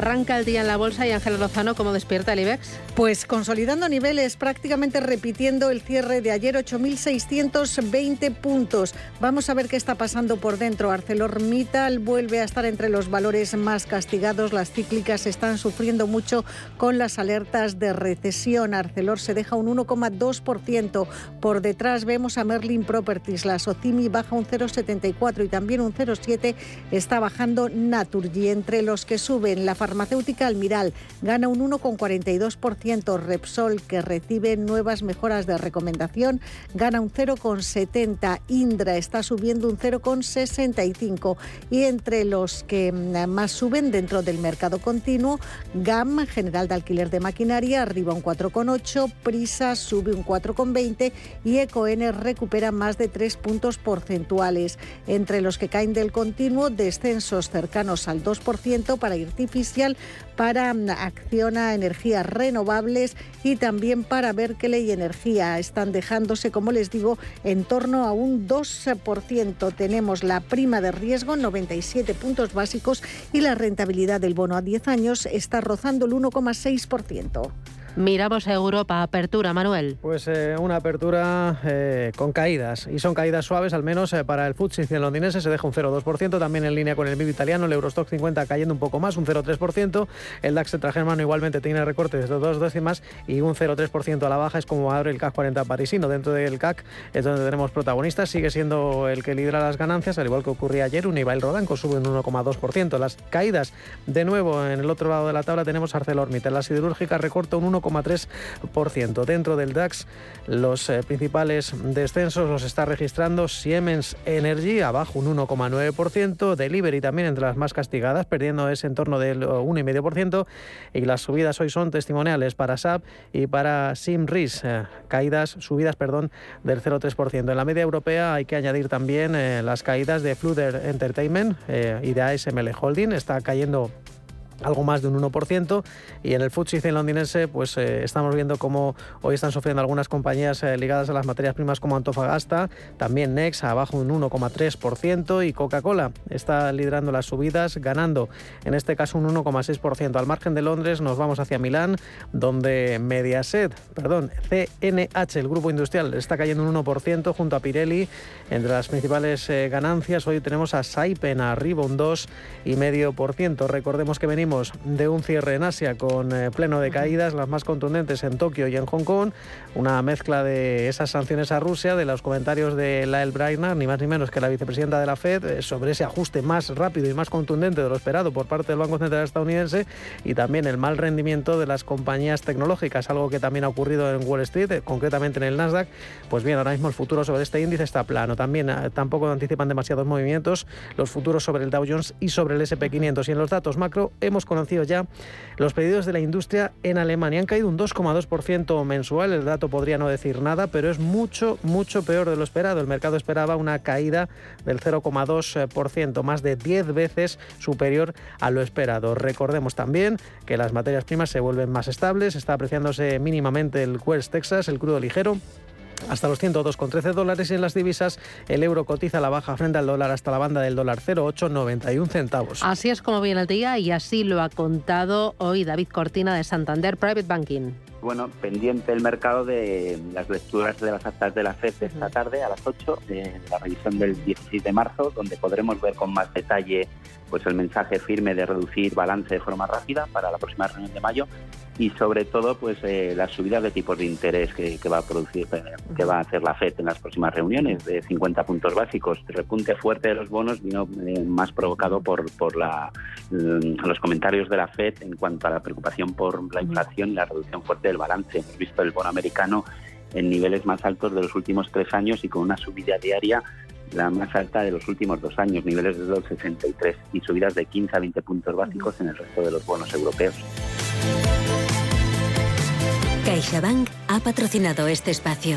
Arranca el día en la bolsa y Ángela Lozano, ¿cómo despierta el IBEX? Pues consolidando niveles, prácticamente repitiendo el cierre de ayer, 8.620 puntos. Vamos a ver qué está pasando por dentro. ArcelorMittal vuelve a estar entre los valores más castigados. Las cíclicas están sufriendo mucho con las alertas de recesión. Arcelor se deja un 1,2%. Por detrás vemos a Merlin Properties. La Socimi baja un 0,74 y también un 0,7 está bajando Naturgy. Entre los que suben la farmacéutica Almiral gana un 1,42%. Repsol, que recibe nuevas mejoras de recomendación, gana un 0,70%. Indra está subiendo un 0,65%. Y entre los que mm, más suben dentro del mercado continuo, GAM, General de Alquiler de Maquinaria, arriba un 4,8%, Prisa sube un 4,20% y EcoN recupera más de 3 puntos porcentuales. Entre los que caen del continuo, descensos cercanos al 2% para Irtifici para mm, Acciona Energías Renovables y también para Berkeley y Energía. Están dejándose, como les digo, en torno a un 2%. Tenemos la prima de riesgo, 97 puntos básicos, y la rentabilidad del bono a 10 años está rozando el 1,6%. Miramos Europa, apertura, Manuel. Pues eh, una apertura eh, con caídas, y son caídas suaves, al menos eh, para el FTSE el londinense. Se deja un 0,2%, también en línea con el MIB italiano, el Eurostock 50 cayendo un poco más, un 0,3%, el DAX germano igualmente tiene recortes de dos décimas y un 0,3% a la baja. Es como abre el CAC 40 parisino. Dentro del CAC es donde tenemos protagonistas, sigue siendo el que lidera las ganancias, al igual que ocurría ayer, Unibail Rodanco sube un 1,2%. Las caídas, de nuevo, en el otro lado de la tabla tenemos ArcelorMittal, la siderúrgica recorta un 1, 1,3%. Dentro del DAX, los eh, principales descensos los está registrando Siemens Energy, abajo un 1,9%, Delivery también entre las más castigadas, perdiendo ese entorno del 1,5%, y las subidas hoy son testimoniales para SAP y para Simris, eh, caídas, subidas, perdón, del 0,3%. En la media europea hay que añadir también eh, las caídas de Flutter Entertainment y de ASML Holding, está cayendo algo más de un 1%. Y en el FTSE londinense, pues eh, estamos viendo cómo hoy están sufriendo algunas compañías eh, ligadas a las materias primas como Antofagasta, también Nex abajo un 1,3% y Coca-Cola está liderando las subidas, ganando en este caso un 1,6%. Al margen de Londres nos vamos hacia Milán, donde Mediaset, perdón, CNH, el grupo industrial, está cayendo un 1% junto a Pirelli. Entre las principales eh, ganancias hoy tenemos a Saipen arriba un 2,5%. Recordemos que venimos de un cierre en Asia con eh, pleno de caídas, las más contundentes en Tokio y en Hong Kong, una mezcla de esas sanciones a Rusia, de los comentarios de Lael Brainard, ni más ni menos que la vicepresidenta de la Fed, eh, sobre ese ajuste más rápido y más contundente de lo esperado por parte del Banco Central estadounidense y también el mal rendimiento de las compañías tecnológicas, algo que también ha ocurrido en Wall Street, eh, concretamente en el Nasdaq. Pues bien, ahora mismo el futuro sobre este índice está plano. También tampoco anticipan demasiados movimientos los futuros sobre el Dow Jones y sobre el SP500. Y en los datos macro hemos conocido ya los pedidos de la industria en Alemania. Han caído un 2,2% mensual. El dato podría no decir nada, pero es mucho, mucho peor de lo esperado. El mercado esperaba una caída del 0,2%, más de 10 veces superior a lo esperado. Recordemos también que las materias primas se vuelven más estables. Está apreciándose mínimamente el West Texas, el crudo ligero hasta los 102,13 dólares y en las divisas el euro cotiza la baja frente al dólar hasta la banda del dólar 0,891 centavos. Así es como viene el día y así lo ha contado hoy David Cortina de Santander Private Banking. Bueno, pendiente el mercado de las lecturas de las actas de la FED de esta tarde a las 8, de la revisión del 16 de marzo, donde podremos ver con más detalle pues el mensaje firme de reducir balance de forma rápida para la próxima reunión de mayo y sobre todo pues eh, las subidas de tipos de interés que, va a producir eh, que va a hacer la Fed en las próximas reuniones de 50 puntos básicos. El repunte fuerte de los bonos vino eh, más provocado por por la, mm, los comentarios de la Fed en cuanto a la preocupación por la inflación y la reducción fuerte del balance. Hemos visto el bono americano en niveles más altos de los últimos tres años y con una subida diaria la más alta de los últimos dos años, niveles de 2,63 y subidas de 15 a 20 puntos básicos en el resto de los bonos europeos. CaixaBank ha patrocinado este espacio.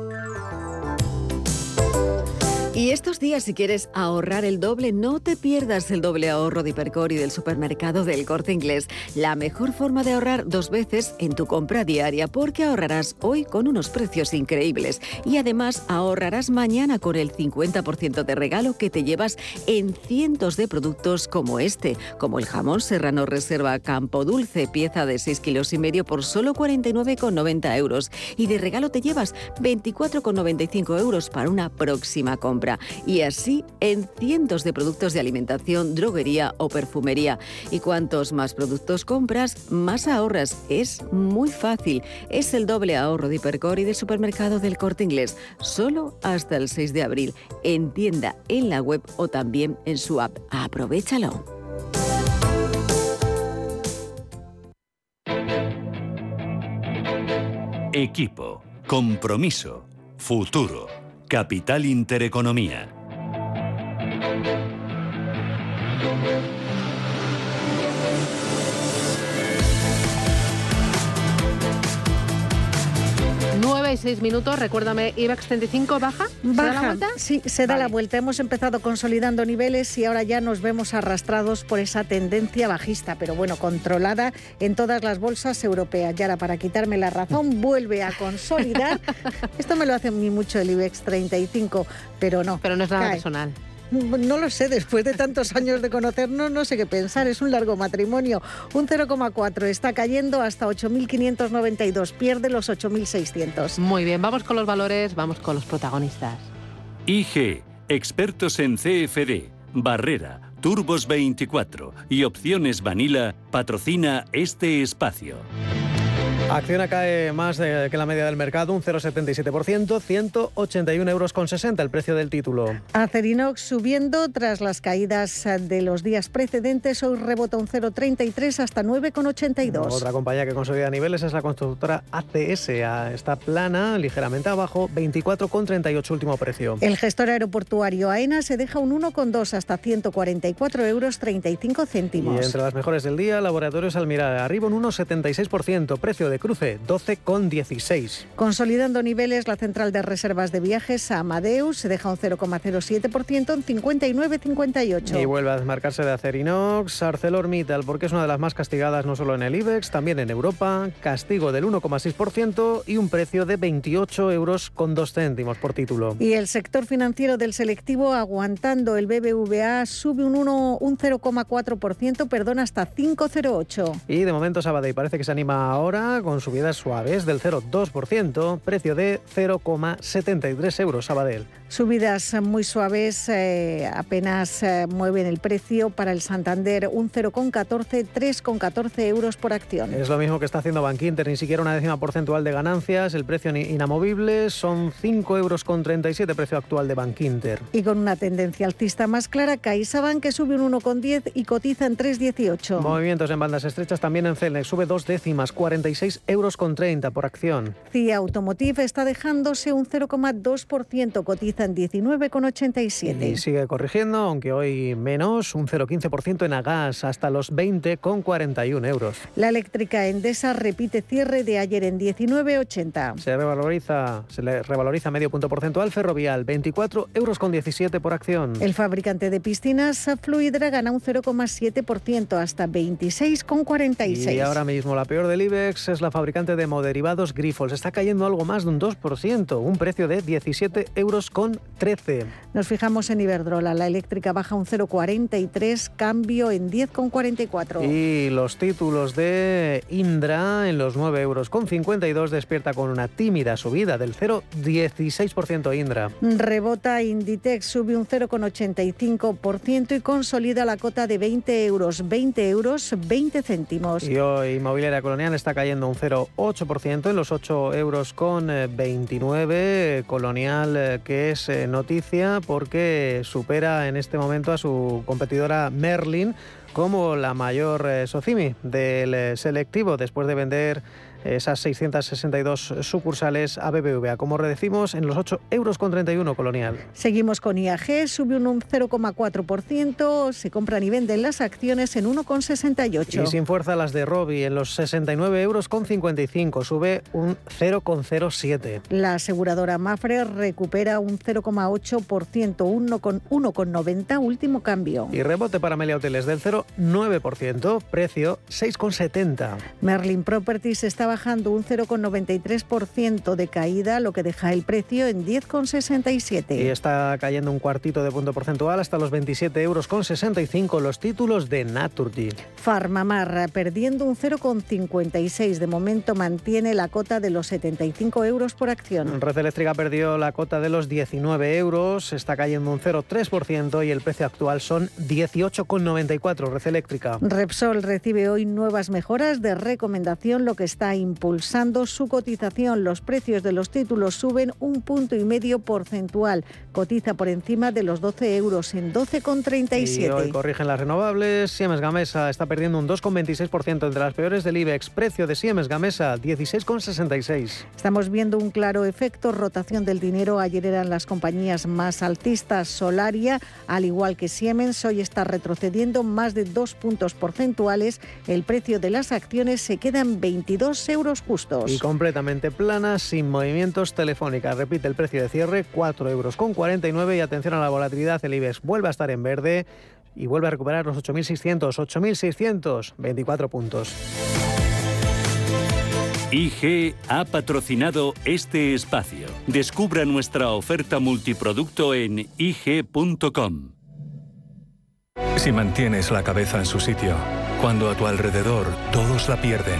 Y estos días, si quieres ahorrar el doble, no te pierdas el doble ahorro de Hipercor y del supermercado del Corte Inglés. La mejor forma de ahorrar dos veces en tu compra diaria, porque ahorrarás hoy con unos precios increíbles. Y además ahorrarás mañana con el 50% de regalo que te llevas en cientos de productos como este, como el jamón serrano reserva Campo Dulce, pieza de 6 kilos y medio por solo 49,90 euros. Y de regalo te llevas 24,95 euros para una próxima compra y así en cientos de productos de alimentación, droguería o perfumería. Y cuantos más productos compras, más ahorras. Es muy fácil. Es el doble ahorro de Hipercor y del supermercado del Corte Inglés, solo hasta el 6 de abril, en tienda, en la web o también en su app. Aprovechalo. Equipo, compromiso, futuro. Capital Intereconomía. 9 y 6 minutos, recuérdame, IBEX 35 baja. ¿Se da la vuelta? Sí, se da la vuelta. Hemos empezado consolidando niveles y ahora ya nos vemos arrastrados por esa tendencia bajista, pero bueno, controlada en todas las bolsas europeas. Y ahora, para quitarme la razón, vuelve a consolidar. Esto me lo hace muy mucho el IBEX 35, pero no. Pero no es nada personal. No lo sé, después de tantos años de conocernos, no sé qué pensar. Es un largo matrimonio. Un 0,4 está cayendo hasta 8.592. Pierde los 8.600. Muy bien, vamos con los valores, vamos con los protagonistas. IG, expertos en CFD, Barrera, Turbos 24 y Opciones Vanilla, patrocina este espacio. Acciona cae más que la media del mercado, un 0,77%, 181 euros con 60 el precio del título. Acerinox subiendo tras las caídas de los días precedentes, hoy rebota un 0,33 hasta 9,82. Otra compañía que consolida niveles es la constructora ACS, está plana, ligeramente abajo, 24,38 último precio. El gestor aeroportuario AENA se deja un 1,2 hasta 144 euros 35 céntimos. Y entre las mejores del día, Laboratorios Almirada, arriba un 1,76%, precio de cruce 12,16. Consolidando niveles, la central de reservas de viajes Amadeus se deja un 0,07% en 59,58. Y vuelve a desmarcarse de Acerinox, ArcelorMittal, porque es una de las más castigadas no solo en el IBEX, también en Europa, castigo del 1,6% y un precio de 28 euros con 2 céntimos por título. Y el sector financiero del selectivo aguantando el BBVA sube un, 1, un 0,4%, perdón, hasta 5,08. Y de momento Sabadell parece que se anima ahora con subidas suaves del 0,2%, precio de 0,73 euros Sabadell. Subidas muy suaves eh, apenas eh, mueven el precio para el Santander un 0,14, 3,14 euros por acción. Es lo mismo que está haciendo Bankinter, ni siquiera una décima porcentual de ganancias, el precio inamovible son 5 euros con 37 precio actual de Bankinter. Y con una tendencia alcista más clara, CaixaBank que sube un 1,10 y cotiza en 3,18. Movimientos en bandas estrechas también en Celnex, sube dos décimas, 46 euros con 30 por acción. CIA Automotive está dejándose un 0,2%, cotiza en 19,87. Y sigue corrigiendo, aunque hoy menos, un 0,15% en Agas, hasta los 20,41 euros. La eléctrica Endesa repite cierre de ayer en 19,80. Se revaloriza, se le revaloriza medio punto porcentual ferrovial, 24 euros con 17 por acción. El fabricante de piscinas Fluidra gana un 0,7% hasta 26,46. Y ahora mismo la peor del IBEX es es la fabricante de moderivados Grifols. Está cayendo algo más de un 2%, un precio de 17 euros con 13. Nos fijamos en Iberdrola. La eléctrica baja un 0,43, cambio en 10,44. Y los títulos de Indra en los 9 euros con 52 despierta con una tímida subida del 0,16% Indra. Rebota Inditex, sube un 0,85% y consolida la cota de 20 euros, 20 euros 20 céntimos. Y hoy Inmobiliaria Colonial está cayendo un 0,8% en los 8 euros con 29. Colonial eh, que es eh, noticia porque supera en este momento a su competidora Merlin como la mayor eh, Socimi del selectivo después de vender esas 662 sucursales a BBVA. Como redecimos, en los 8 euros con 31 colonial. Seguimos con IAG, sube un 0,4%, se compran y venden las acciones en 1,68. Y sin fuerza las de Robi en los 69 euros con 55, sube un 0,07. La aseguradora Mafre recupera un 0,8%, 1,90 último cambio. Y rebote para Melia Hoteles del 0,9%, precio 6,70. Merlin Properties estaba bajando un 0,93% de caída, lo que deja el precio en 10,67. Y está cayendo un cuartito de punto porcentual hasta los 27 euros con 65 los títulos de Naturgy. Farmamar perdiendo un 0,56. De momento mantiene la cota de los 75 euros por acción. Red Eléctrica perdió la cota de los 19 euros, está cayendo un 0,3% y el precio actual son 18,94. Red Eléctrica. Repsol recibe hoy nuevas mejoras de recomendación, lo que está impulsando su cotización. Los precios de los títulos suben un punto y medio porcentual. Cotiza por encima de los 12 euros en 12,37. Y hoy corrigen las renovables. Siemens Gamesa está perdiendo un 2,26% entre las peores del IBEX. Precio de Siemens Gamesa 16,66. Estamos viendo un claro efecto rotación del dinero. Ayer eran las compañías más altistas. Solaria, al igual que Siemens, hoy está retrocediendo más de dos puntos porcentuales. El precio de las acciones se queda en 22 euros justos. Y completamente plana, sin movimientos telefónicas. Repite el precio de cierre, 4 euros con 49 y atención a la volatilidad, el IBEX vuelve a estar en verde y vuelve a recuperar los 8.600, 8.624 puntos. IG ha patrocinado este espacio. Descubra nuestra oferta multiproducto en IG.com. Si mantienes la cabeza en su sitio, cuando a tu alrededor todos la pierden,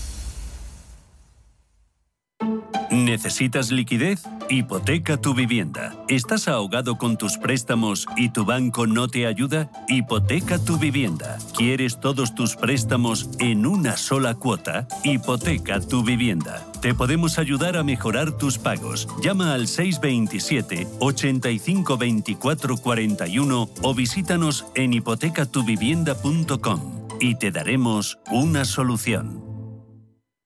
¿Necesitas liquidez? Hipoteca tu vivienda. ¿Estás ahogado con tus préstamos y tu banco no te ayuda? Hipoteca tu vivienda. ¿Quieres todos tus préstamos en una sola cuota? Hipoteca tu vivienda. Te podemos ayudar a mejorar tus pagos. Llama al 627 85 24 41 o visítanos en hipotecatuvivienda.com y te daremos una solución.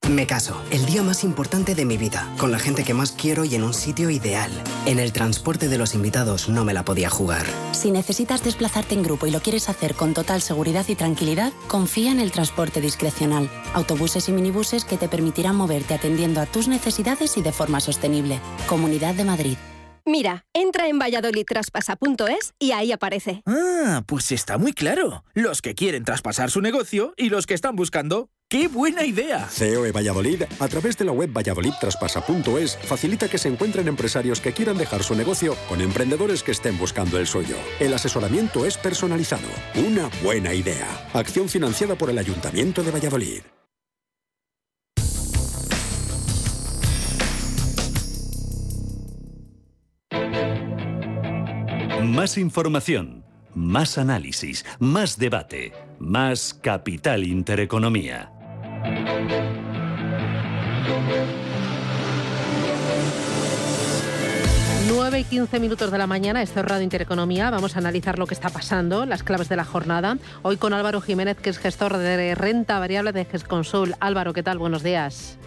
Me caso, el día más importante de mi vida, con la gente que más quiero y en un sitio ideal. En el transporte de los invitados no me la podía jugar. Si necesitas desplazarte en grupo y lo quieres hacer con total seguridad y tranquilidad, confía en el transporte discrecional. Autobuses y minibuses que te permitirán moverte atendiendo a tus necesidades y de forma sostenible. Comunidad de Madrid. Mira, entra en valladolidtraspasa.es y ahí aparece. Ah, pues está muy claro. Los que quieren traspasar su negocio y los que están buscando. ¡Qué buena idea! COE Valladolid, a través de la web valladolidtraspasa.es, facilita que se encuentren empresarios que quieran dejar su negocio con emprendedores que estén buscando el suyo. El asesoramiento es personalizado. Una buena idea. Acción financiada por el Ayuntamiento de Valladolid. Más información, más análisis, más debate, más capital intereconomía. Nueve y 15 minutos de la mañana, esto es Radio Intereconomía. Vamos a analizar lo que está pasando, las claves de la jornada. Hoy con Álvaro Jiménez, que es gestor de renta variable de GESConsul. Álvaro, ¿qué tal? Buenos días.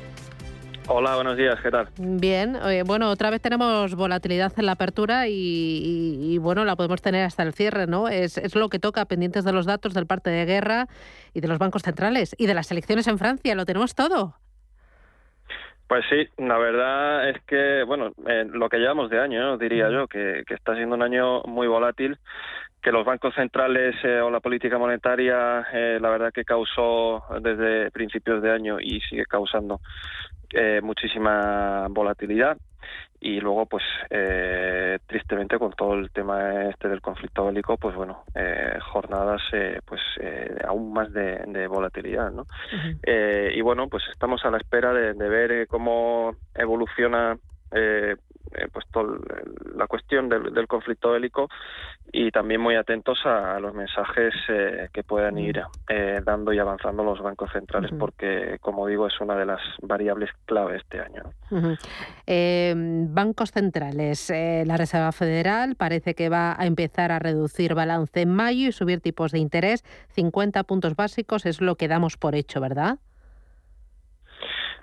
Hola, buenos días, ¿qué tal? Bien, eh, bueno, otra vez tenemos volatilidad en la apertura y, bueno, la podemos tener hasta el cierre, ¿no? Es, es, lo que toca, pendientes de los datos del parte de guerra y de los bancos centrales y de las elecciones en Francia, lo tenemos todo. Pues sí, la verdad es que, bueno, eh, lo que llevamos de año, diría yo, que, que, está siendo un año muy volátil, que los bancos centrales eh, o la política monetaria, la verdad que causó desde principios de año y sigue causando eh, muchísima volatilidad y luego pues eh, tristemente con todo el tema este del conflicto bélico pues bueno eh, jornadas pues aún más de, volatilidad no y bueno pues estamos a la espera de, de ver cómo evoluciona eh, eh, pues la cuestión del, conflicto bélico y también muy atentos a, los mensajes eh, que puedan ir eh, dando y avanzando los bancos centrales porque como digo es una de las variables clave este año. bancos centrales, la Reserva Federal parece que va a empezar a reducir balance en mayo y subir tipos de interés, 50 puntos básicos es lo que damos por hecho, ¿verdad?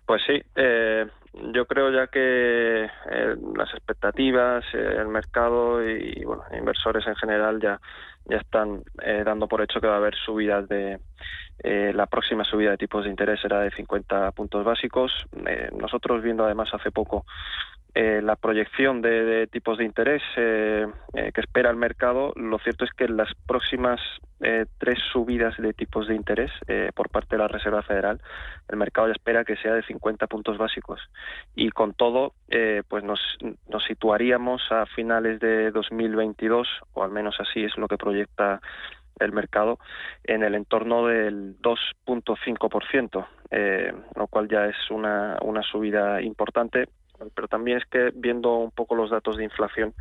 Pues sí, eh, yo creo ya que eh, las expectativas, eh, el mercado y bueno, inversores en general ya ya están eh, dando por hecho que va a haber subidas de la próxima subida de tipos de interés será de 50 puntos básicos. nosotros viendo además hace poco eh, la proyección de, tipos de interés eh, eh, que espera el mercado, lo cierto es que las próximas tres subidas de tipos de interés por parte de la Reserva Federal, el mercado ya espera que sea de 50 puntos básicos. Y con todo, pues nos, nos situaríamos a finales de 2022, o al menos así es lo que proyecta el mercado en el entorno del 2.5%, eh, lo cual ya es una, una subida importante pero también es que viendo un poco los datos de inflación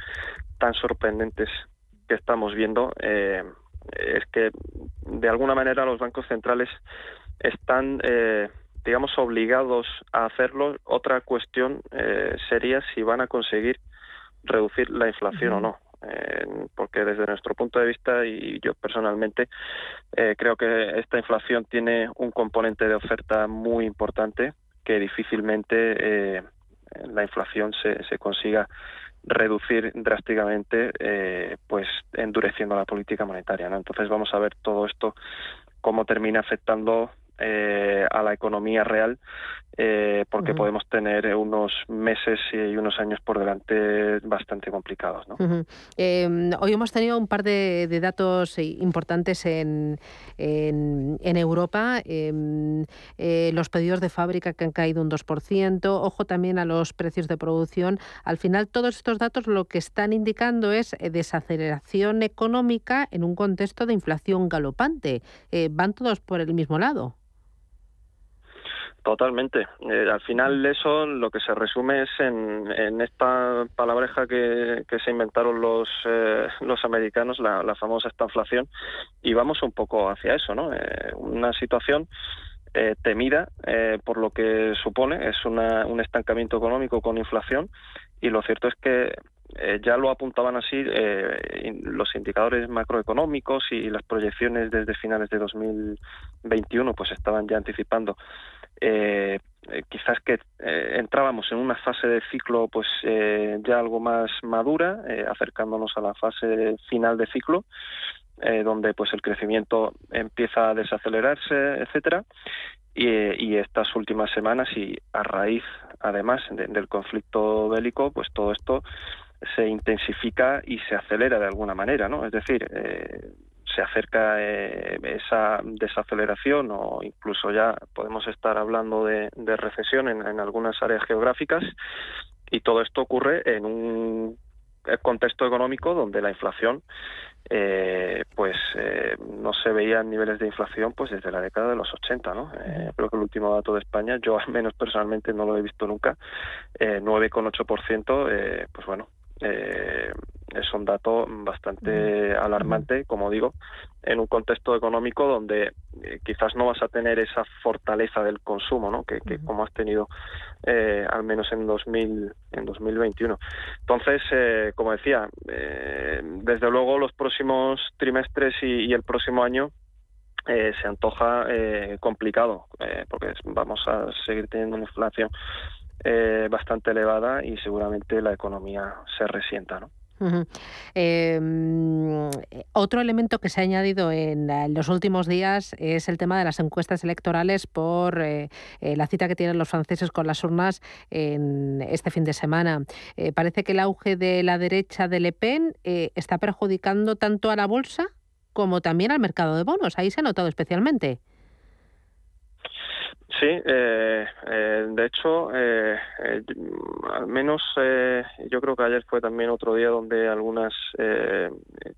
tan sorprendentes que estamos viendo, eh, es que de alguna manera los bancos centrales están, eh, digamos, obligados a hacerlo. Otra cuestión eh, sería si van a conseguir reducir la inflación o no. porque desde nuestro punto de vista y yo personalmente creo que esta inflación tiene un componente de oferta muy importante que difícilmente la inflación se, se consiga reducir drásticamente, eh, pues endureciendo la política monetaria. ¿no? Entonces vamos a ver todo esto cómo termina afectando eh, a la economía real eh, porque podemos tener unos meses y unos años por delante bastante complicados. Em, hoy hemos tenido un par de, datos importantes en, en, Europa. Em, eh, los pedidos de fábrica que han caído un 2%. Ojo también a los precios de producción. Al final, todos estos datos lo que están indicando es desaceleración económica en un contexto de inflación galopante. van todos por el mismo lado. Totalmente. Eh, al final eso lo que se resume es en, en esta palabreja que, que, se inventaron los, eh, los americanos, la, la, famosa estanflación, y vamos un poco hacia eso, ¿no? Eh, una situación temida por lo que supone, es una, un estancamiento económico con inflación, y lo cierto es que ya lo apuntaban así los indicadores macroeconómicos y las proyecciones desde finales de 2021 pues estaban ya anticipando eh, eh, quizás que eh, entrábamos en una fase de ciclo pues eh, ya algo más madura, acercándonos a la fase final de ciclo, donde pues el crecimiento empieza a desacelerarse, etcétera, y, estas últimas semanas y a raíz además del conflicto bélico, pues todo esto se intensifica y se acelera de alguna manera, ¿no? Es decir, se acerca esa desaceleración o incluso ya podemos estar hablando de, recesión en, en, algunas áreas geográficas y todo esto ocurre en un contexto económico donde la inflación eh, pues eh, no se veían niveles de inflación pues desde la década de los 80 no eh, creo que el último dato de España yo al menos personalmente no lo he visto nunca eh, 9,8 eh, pues bueno eh, es un dato bastante alarmante, como digo, en un contexto económico donde eh, quizás no vas a tener esa fortaleza del consumo, ¿no? Que, como has tenido eh, al menos en 2000, en 2021. Entonces, eh, como decía, desde luego los próximos trimestres y, el próximo año se antoja complicado, porque vamos a seguir teniendo una inflación bastante elevada y seguramente la economía se resienta, ¿no? Em, otro elemento que se ha añadido en, los últimos días es el tema de las encuestas electorales por eh, eh, la cita que tienen los franceses con las urnas en este fin de semana. Eh, parece que el auge de la derecha de Le Pen está perjudicando tanto a la bolsa como también al mercado de bonos. Ahí se ha notado especialmente. Sí, eh, eh, de hecho, eh, eh al menos yo creo que ayer fue también otro día donde algunas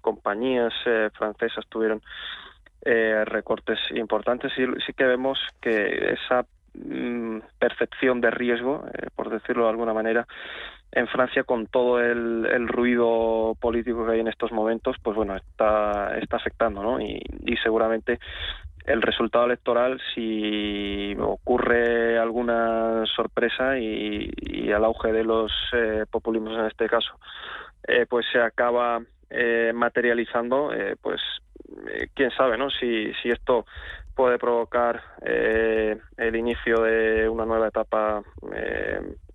compañías francesas tuvieron recortes importantes y sí que vemos que esa mm, percepción de riesgo, por decirlo de alguna manera, en Francia con todo el, el, ruido político que hay en estos momentos, pues bueno, está, está afectando, ¿no? Y seguramente el resultado electoral, si ocurre alguna sorpresa y, y al auge de los eh, populismos en este caso, eh, pues se acaba eh, materializando, eh, pues eh, quién sabe, ¿no? Si, si esto puede provocar el inicio de una nueva etapa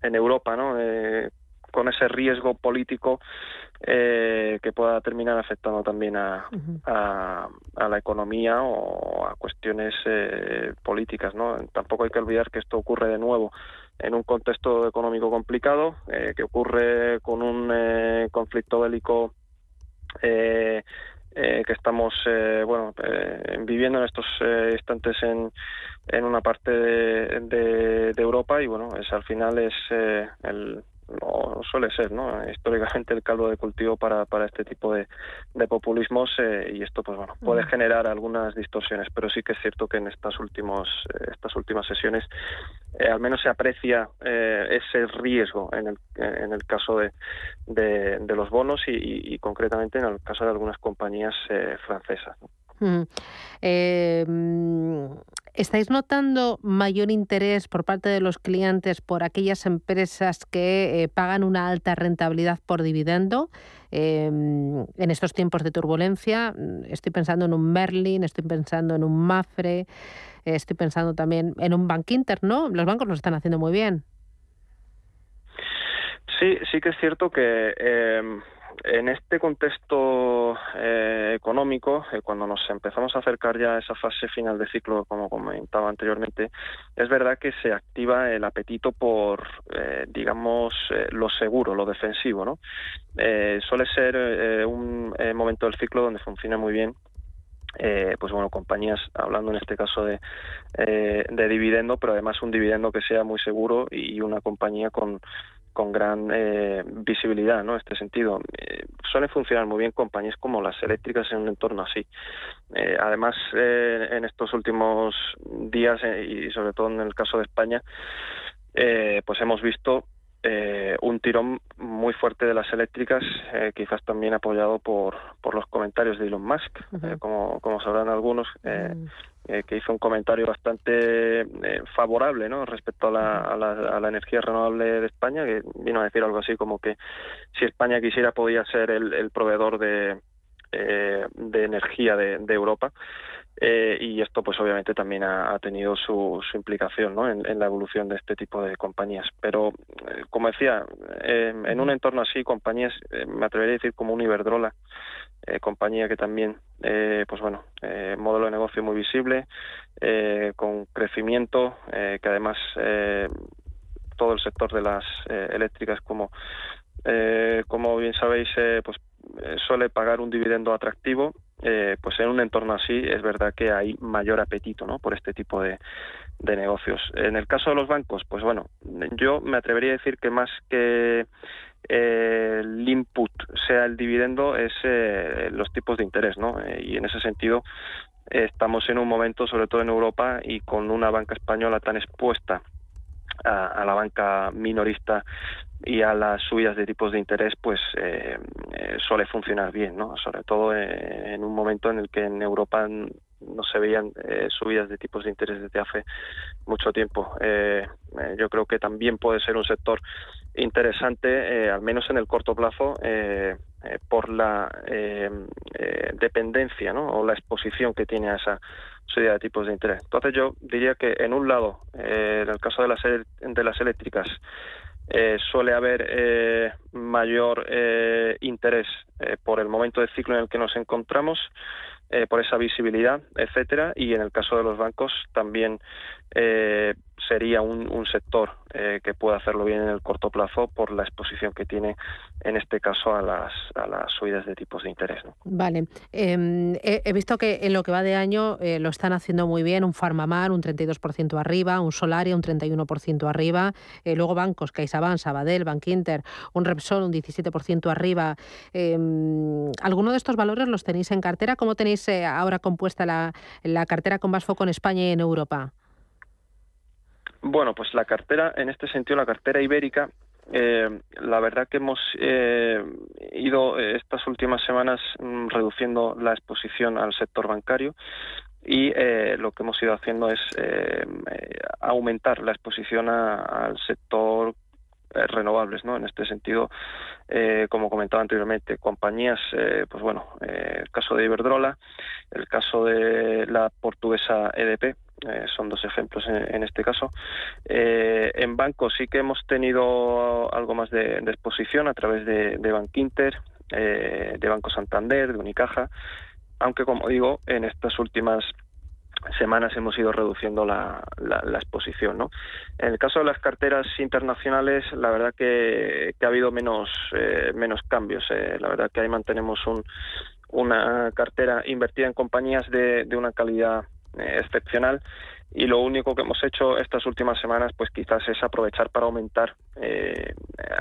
en Europa, ¿no? Con ese riesgo político eh, que pueda terminar afectando también a, a, a, la economía o a cuestiones eh, políticas. ¿no? Tampoco hay que olvidar que esto ocurre de nuevo en un contexto económico complicado, eh, que ocurre con un eh, conflicto bélico eh, eh, que estamos eh, bueno eh, viviendo en estos eh, instantes en, en una parte de, de, de Europa y bueno es al final es eh, el no suele ser ¿no? históricamente el caldo de cultivo para, para este tipo de, de populismos eh, y esto pues bueno puede generar algunas distorsiones pero sí que es cierto que en estas últimos eh, estas últimas sesiones eh, al menos se aprecia eh, ese riesgo en el, en el caso de, de, de los bonos y, y, y, concretamente en el caso de algunas compañías eh, francesas ¿no? Eh, ¿Estáis notando mayor interés por parte de los clientes por aquellas empresas que eh, pagan una alta rentabilidad por dividendo? Eh, en estos tiempos de turbulencia, estoy pensando en un Merlin, estoy pensando en un Mafre, estoy pensando también en un Bank Inter, ¿no? Los bancos lo están haciendo muy bien. Sí, sí que es cierto que eh, en este contexto eh, económico, eh, cuando nos empezamos a acercar ya a esa fase final de ciclo, como comentaba anteriormente, es verdad que se activa el apetito por, eh, digamos, eh, lo seguro, lo defensivo, ¿no? Suele ser un momento del ciclo donde funciona muy bien eh, pues bueno, compañías, hablando en este caso de, eh, de dividendo, pero además un dividendo que sea muy seguro y una compañía con, con gran eh, visibilidad, ¿no? En este sentido, eh, suelen funcionar muy bien compañías como las eléctricas en un entorno así. Eh, además, eh, en estos últimos días eh, y sobre todo en el caso de España, eh, pues hemos visto eh, un tirón muy fuerte de las eléctricas, eh, quizás también apoyado por, por los comentarios de Elon Musk, uh -huh. eh, como, como sabrán algunos, eh, uh -huh. eh, que hizo un comentario bastante eh, favorable ¿no? respecto a la, a, la, a la, energía renovable de España, que vino a decir algo así como que si España quisiera podía ser el, el proveedor de, eh, de energía de, de Europa. Eh, y esto pues obviamente también ha, ha tenido su, su implicación ¿no? en, en, la evolución de este tipo de compañías. Pero eh, como decía, eh, en un entorno así, compañías, eh, me atrevería a decir como un Iberdrola, eh, compañía que también, pues bueno, modelo de negocio muy visible, con crecimiento, que además todo el sector de las eléctricas como como bien sabéis, pues suele pagar un dividendo atractivo, pues en un entorno así es verdad que hay mayor apetito ¿no? por este tipo de, de negocios. En el caso de los bancos, pues bueno, yo me atrevería a decir que más que eh, el input sea el dividendo es eh, los tipos de interés, ¿no? Eh, y en ese sentido estamos en un momento, sobre todo en Europa, y con una banca española tan expuesta a, la banca minorista y a las subidas de tipos de interés, pues suele funcionar bien, ¿no? Sobre todo en un momento en el que en Europa no se veían eh, subidas de tipos de interés desde hace mucho tiempo. Eh, eh, yo creo que también puede ser un sector interesante, al menos en el corto plazo, por la dependencia o la exposición que tiene a esa subida de tipos de interés. Entonces yo diría que en un lado, en el caso de las, de las eléctricas, suele haber mayor interés por el momento de ciclo en el que nos encontramos eh, por esa visibilidad, etcétera, y en el caso de los bancos también eh, sería un, sector eh, que puede hacerlo bien en el corto plazo por la exposición que tiene en este caso a las, a las subidas de tipos de interés. Vale. Em, he, visto que en lo que va de año lo están haciendo muy bien, un Farmamar un 32% arriba, un Solaria un 31% arriba, luego bancos, CaixaBank, Sabadell, Bankinter, un Repsol un 17% arriba. Em, ¿Alguno de estos valores los tenéis en cartera? ¿Cómo tenéis ahora compuesta la, la cartera con más foco en España y en Europa? Bueno, pues la cartera, en este sentido, la cartera ibérica, eh, la verdad que hemos eh, ido eh, estas últimas semanas mm, reduciendo la exposición al sector bancario y lo que hemos ido haciendo es aumentar la exposición al sector renovables, ¿no? En este sentido, como comentaba anteriormente, compañías, pues bueno, el caso de Iberdrola, el caso de la portuguesa EDP, eh, son dos ejemplos en, este caso. Eh, en bancos sí que hemos tenido algo más de, exposición a través de, de Bankinter, eh, de Banco Santander, de Unicaja, aunque como digo, en estas últimas semanas hemos ido reduciendo la, exposición. ¿no? En el caso de las carteras internacionales, la verdad que, ha habido menos, menos cambios. La verdad que ahí mantenemos un, una cartera invertida en compañías de, de una calidad eh, excepcional y lo único que hemos hecho estas últimas semanas pues quizás es aprovechar para aumentar eh,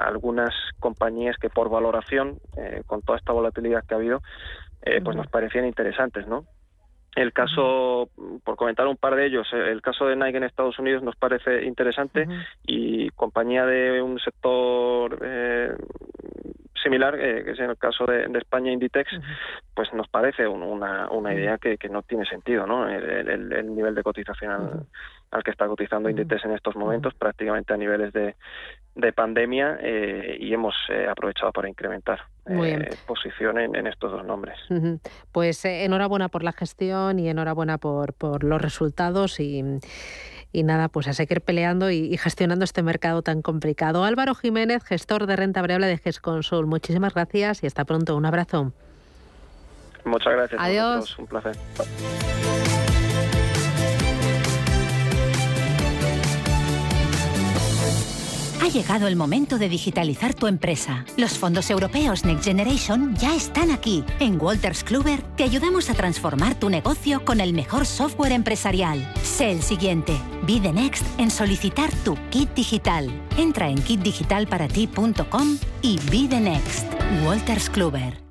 algunas compañías que por valoración eh, con toda esta volatilidad que ha habido pues nos parecían interesantes no el caso, por comentar un par de ellos, el caso de Nike en Estados Unidos nos parece interesante y compañía de un sector eh, similar, eh, que es en el caso de, España Inditex, pues nos parece una, una idea que, que, no tiene sentido, ¿no? El, nivel de cotización al, que está cotizando Inditex en estos momentos, prácticamente a niveles de, de pandemia, eh, y hemos eh, aprovechado para incrementar posición en, en, estos dos nombres. Pues enhorabuena por la gestión y enhorabuena por, por los resultados y y nada, pues a seguir peleando y, gestionando este mercado tan complicado. Álvaro Jiménez, gestor de renta variable de GESConsul, muchísimas gracias y hasta pronto. Un abrazo. Muchas gracias. Adiós. Un placer. Ha llegado el momento de digitalizar tu empresa. Los fondos europeos Next Generation ya están aquí. En Walters Kluber te ayudamos a transformar tu negocio con el mejor software empresarial. Sé el siguiente. Be the next en solicitar tu kit digital. Entra en kitdigitalparati.com y be the next. Walters Kluber.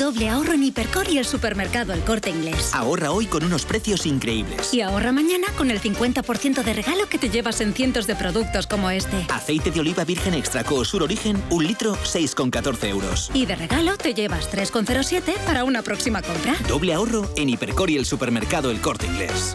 Doble ahorro en Hipercor y el supermercado El Corte Inglés. Ahorra hoy con unos precios increíbles. Y ahorra mañana con el 50% de regalo que te llevas en cientos de productos como este. Aceite de oliva virgen extra Sur Origen, un litro, 6,14 euros. Y de regalo te llevas 3,07 para una próxima compra. Doble ahorro en Hipercor y el supermercado El Corte Inglés.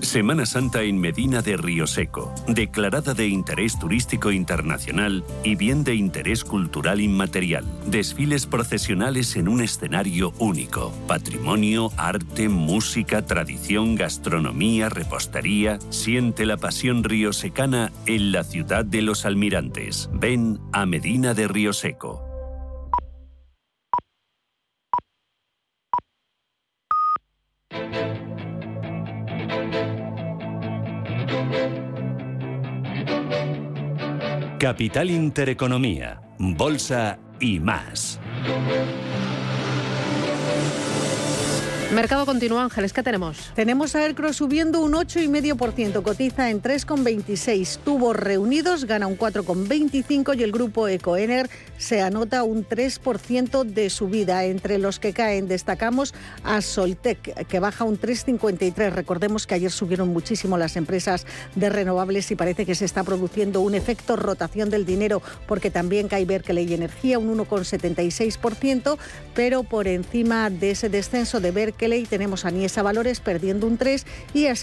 Semana Santa en Medina de Río Seco, declarada de interés turístico internacional y bien de interés cultural inmaterial. Desfiles procesionales en un escenario único. Patrimonio, arte, música, tradición, gastronomía, repostería. Siente la pasión riosecana en la ciudad de los almirantes. Ven a Medina de Río Seco. Capital Intereconomía, Bolsa y más. Mercado continúa, Ángeles, ¿qué tenemos? Tenemos a Aircross subiendo un 8,5%, cotiza en 3,26. Tubos reunidos gana un 4,25 y el grupo Ecoener se anota un 3% de subida. Entre los que caen destacamos a Soltec, que baja un 3,53. Recordemos que ayer subieron muchísimo las empresas de renovables y parece que se está produciendo un efecto rotación del dinero, porque también cae Berkeley Energía un 1,76%, pero por encima de ese descenso de Berkeley tenemos a Niesa Valores perdiendo un 3 y a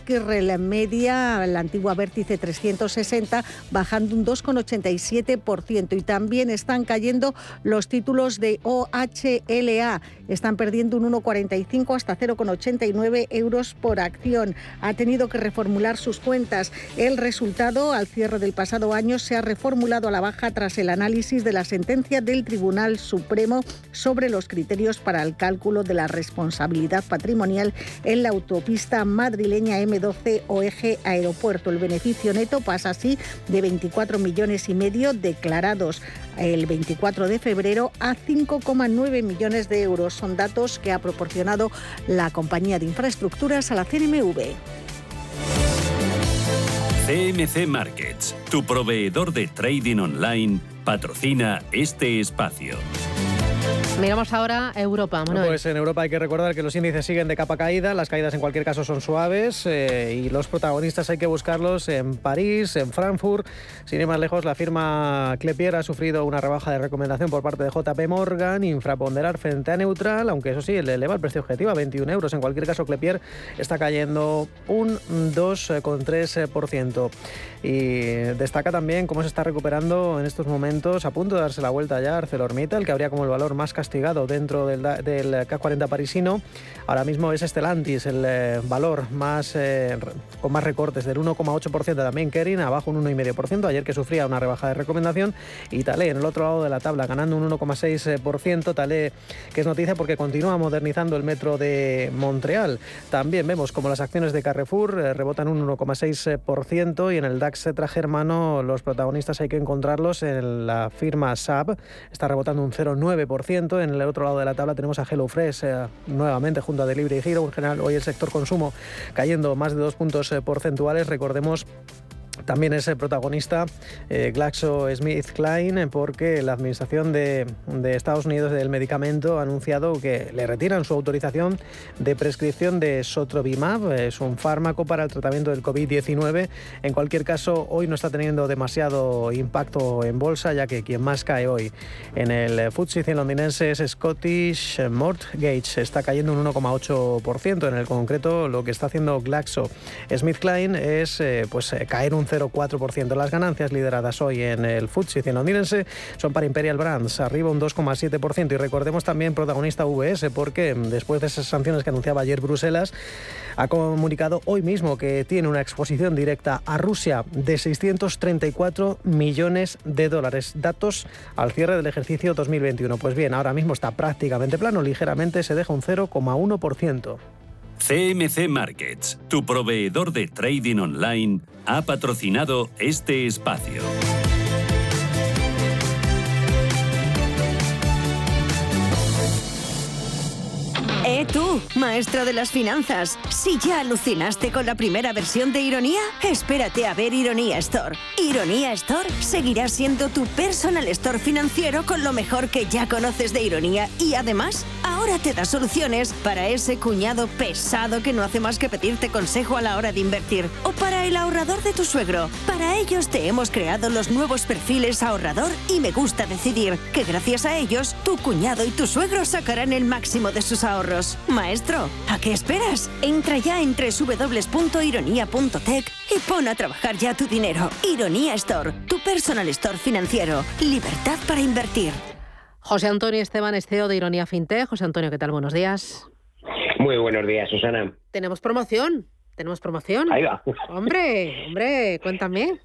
la Media, la antigua Vértice 360, bajando un 2,87%. Y también están cayendo los títulos de OHLA, están perdiendo un 1,45 hasta 0,89 euros por acción. Ha tenido que reformular sus cuentas. El resultado al cierre del pasado año se ha reformulado a la baja tras el análisis de la sentencia del Tribunal Supremo sobre los criterios para el cálculo de la responsabilidad patrimonial en la autopista madrileña M12 o eje aeropuerto. El beneficio neto pasa así de 24 millones y medio declarados el 24 de febrero a 5,9 millones de euros. Son datos que ha proporcionado la compañía de infraestructuras a la CNMV. CMC Markets, tu proveedor de trading online, patrocina este espacio. Miramos ahora a Europa. Pues en Europa hay que recordar que los índices siguen de capa caída, las caídas en cualquier caso son suaves eh, y los protagonistas hay que buscarlos en París, en Frankfurt. Sin ir más lejos, la firma Clepier ha sufrido una rebaja de recomendación por parte de JP Morgan, infraponderar frente a neutral, aunque eso sí, le eleva el precio objetivo a 21 euros. En cualquier caso, Clepier está cayendo un 2,3%. Y destaca también cómo se está recuperando en estos momentos, a punto de darse la vuelta ya ArcelorMittal, que habría como el valor más castigado dentro del, K40 parisino. Ahora mismo es Estelantis el eh, valor más eh, con más recortes del 1,8%. También Kering abajo un 1,5%. Ayer que sufría una rebaja de recomendación. Y Talé en el otro lado de la tabla ganando un 1,6%. Talé que es noticia porque continúa modernizando el metro de Montreal. También vemos como las acciones de Carrefour eh, rebotan un 1,6% y en el DAX germano los protagonistas hay que encontrarlos en la firma SAP. Está rebotando un 0,9%. En el otro lado de la tabla tenemos a HelloFresh eh, nuevamente junto a Delivery Hero. En general, hoy el sector consumo cayendo más de dos puntos eh, porcentuales. Recordemos también es el protagonista eh, GlaxoSmithKline porque la Administración de, Estados Unidos del Medicamento ha anunciado que le retiran su autorización de prescripción de Sotrovimab. Es un fármaco para el tratamiento del COVID-19. En cualquier caso, hoy no está teniendo demasiado impacto en bolsa, ya que quien más cae hoy en el FTSE londinense es Scottish Mortgage. Está cayendo un 1,8%. En el concreto, lo que está haciendo GlaxoSmithKline es eh, pues, eh, caer un 0,4%. Las ganancias lideradas hoy en el FTSE londinense son para Imperial Brands, arriba un 2,7%. Y recordemos también protagonista VS, porque después de esas sanciones que anunciaba ayer Bruselas, ha comunicado hoy mismo que tiene una exposición directa a Rusia de 634 millones de dólares. Datos al cierre del ejercicio 2021. Pues bien, ahora mismo está prácticamente plano, ligeramente se deja un 0,1%. CMC Markets, tu proveedor de trading online, ha patrocinado este espacio. Eh, tú, maestro de las finanzas. Si ya alucinaste con la primera versión de Ironía, espérate a ver Ironía Store. Ironía Store seguirá siendo tu personal store financiero con lo mejor que ya conoces de Ironía y además, ahora te da soluciones para ese cuñado pesado que no hace más que pedirte consejo a la hora de invertir o para el ahorrador de tu suegro. Para ellos te hemos creado los nuevos perfiles ahorrador y me gusta decidir que gracias a ellos tu cuñado y tu suegro sacarán el máximo de sus ahorros. Maestro, ¿a qué esperas? Entra ya en www.ironia.tech y pon a trabajar ya tu dinero. Ironía Store, tu personal store financiero. Libertad para invertir. José Antonio Esteban es CEO de Ironía FinTech. José Antonio, ¿qué tal? Buenos días. Muy buenos días, Susana. Tenemos promoción. Tenemos promoción. Ahí va. Hombre, hombre, cuéntame.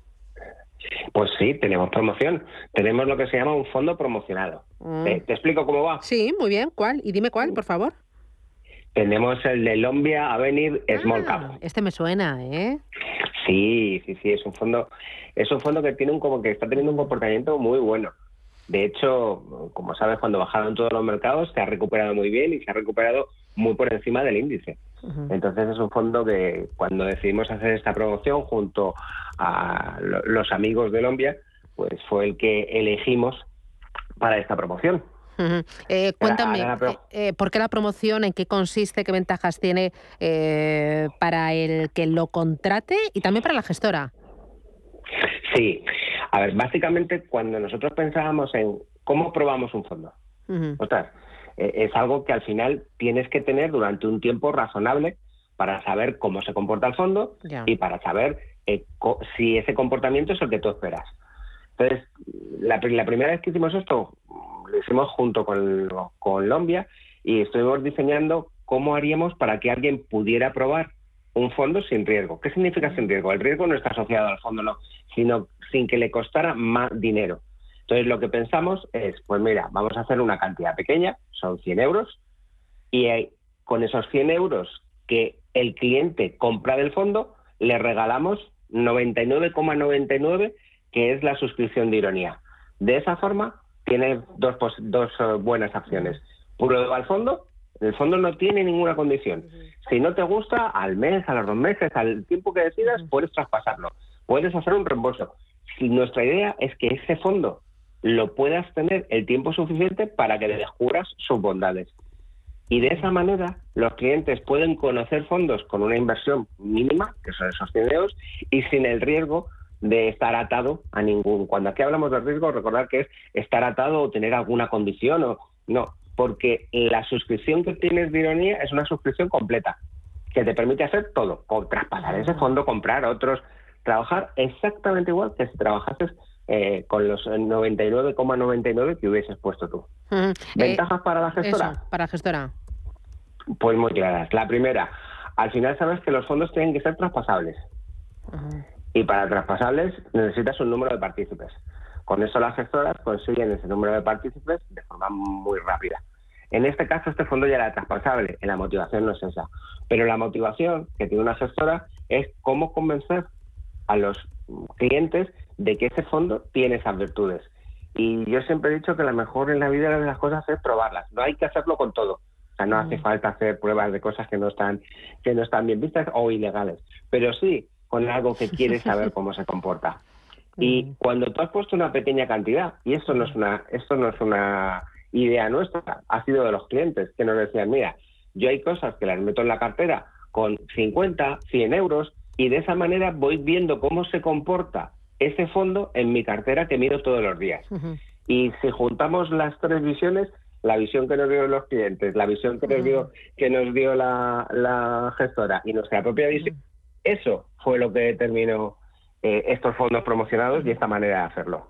Pues sí, tenemos promoción. Tenemos lo que se llama un fondo promocionado. Mm. ¿Te, te explico cómo va? Sí, muy bien. ¿Cuál? Y dime cuál, por favor. Tenemos el de Lombia Avenir Small Cap. Este me suena, ¿eh? Sí, sí, sí, es un fondo, es un fondo que tiene un como que está teniendo un comportamiento muy bueno. De hecho, como sabes, cuando bajaron todos los mercados se ha recuperado muy bien y se ha recuperado muy por encima del índice. Entonces es un fondo que cuando decidimos hacer esta promoción junto a lo- los amigos de Lombia, pues fue el que elegimos para esta promoción. Eh, cuéntame, la eh, eh, ¿por qué la promoción? ¿En qué consiste? ¿Qué ventajas tiene eh, para el que lo contrate y también para la gestora? Sí, a ver, básicamente cuando nosotros pensábamos en cómo probamos un fondo, eh, es algo que al final tienes que tener durante un tiempo razonable para saber cómo se comporta el fondo Ya. y para saber si ese comportamiento es el que tú esperas. Entonces, la primera vez que hicimos esto, lo hicimos junto con, con Lombia y estuvimos diseñando cómo haríamos para que alguien pudiera probar un fondo sin riesgo. ¿Qué significa sin riesgo? El riesgo no está asociado al fondo, no, sino sin que le costara más dinero. Entonces, lo que pensamos es, pues mira, vamos a hacer una cantidad pequeña, son 100 euros, y con esos 100 euros que el cliente compra del fondo, le regalamos 99,99, que es la suscripción de ironía. De esa forma, tiene dos, pos- dos eh, buenas acciones. Prueba al fondo, el fondo no tiene ninguna condición. Si no te gusta, al mes, a los dos meses, al tiempo que decidas, puedes traspasarlo. Puedes hacer un reembolso. Si nuestra idea es que ese fondo lo puedas tener el tiempo suficiente para que le descubras sus bondades. Y de esa manera los clientes pueden conocer fondos con una inversión mínima, que son esos 100 euros, y sin el riesgo de estar atado a ningún. Cuando aquí hablamos de riesgo, recordar que es estar atado o tener alguna condición o no, porque la suscripción que tienes de ironía es una suscripción completa que te permite hacer todo, traspasar ese fondo, comprar otros, trabajar exactamente igual que si trabajases eh, con los 99,99 que hubieses puesto tú. Ujú. ¿Ventajas para la gestora? Eso, para la gestora. Pues muy claras. La primera, al final sabes que los fondos tienen que ser traspasables. Y para traspasables necesitas un número de partícipes. Con eso las gestoras consiguen ese número de partícipes de forma muy rápida. En este caso, este fondo ya era traspasable, la motivación no es esa. Pero la motivación que tiene una gestora es cómo convencer a los clientes de que ese fondo tiene esas virtudes. Y yo siempre he dicho que la mejor en la vida de las cosas es probarlas. No hay que hacerlo con todo. O sea, no hace falta hacer pruebas de cosas que no están que no están bien vistas o ilegales. Pero sí con algo que quieres saber cómo se comporta. Y cuando tú has puesto una pequeña cantidad, y esto no es una, esto no es una idea nuestra, ha sido de los clientes que nos decían, mira, yo hay cosas que las meto en la cartera con 50, 100 euros, y de esa manera voy viendo cómo se comporta ese fondo en mi cartera que miro todos los días. Y si juntamos las tres visiones, la visión que nos dio los clientes, la visión que nos dio, que nos dio la, la gestora y nuestra propia visión, eso fue lo que determinó eh, estos fondos promocionados y esta manera de hacerlo.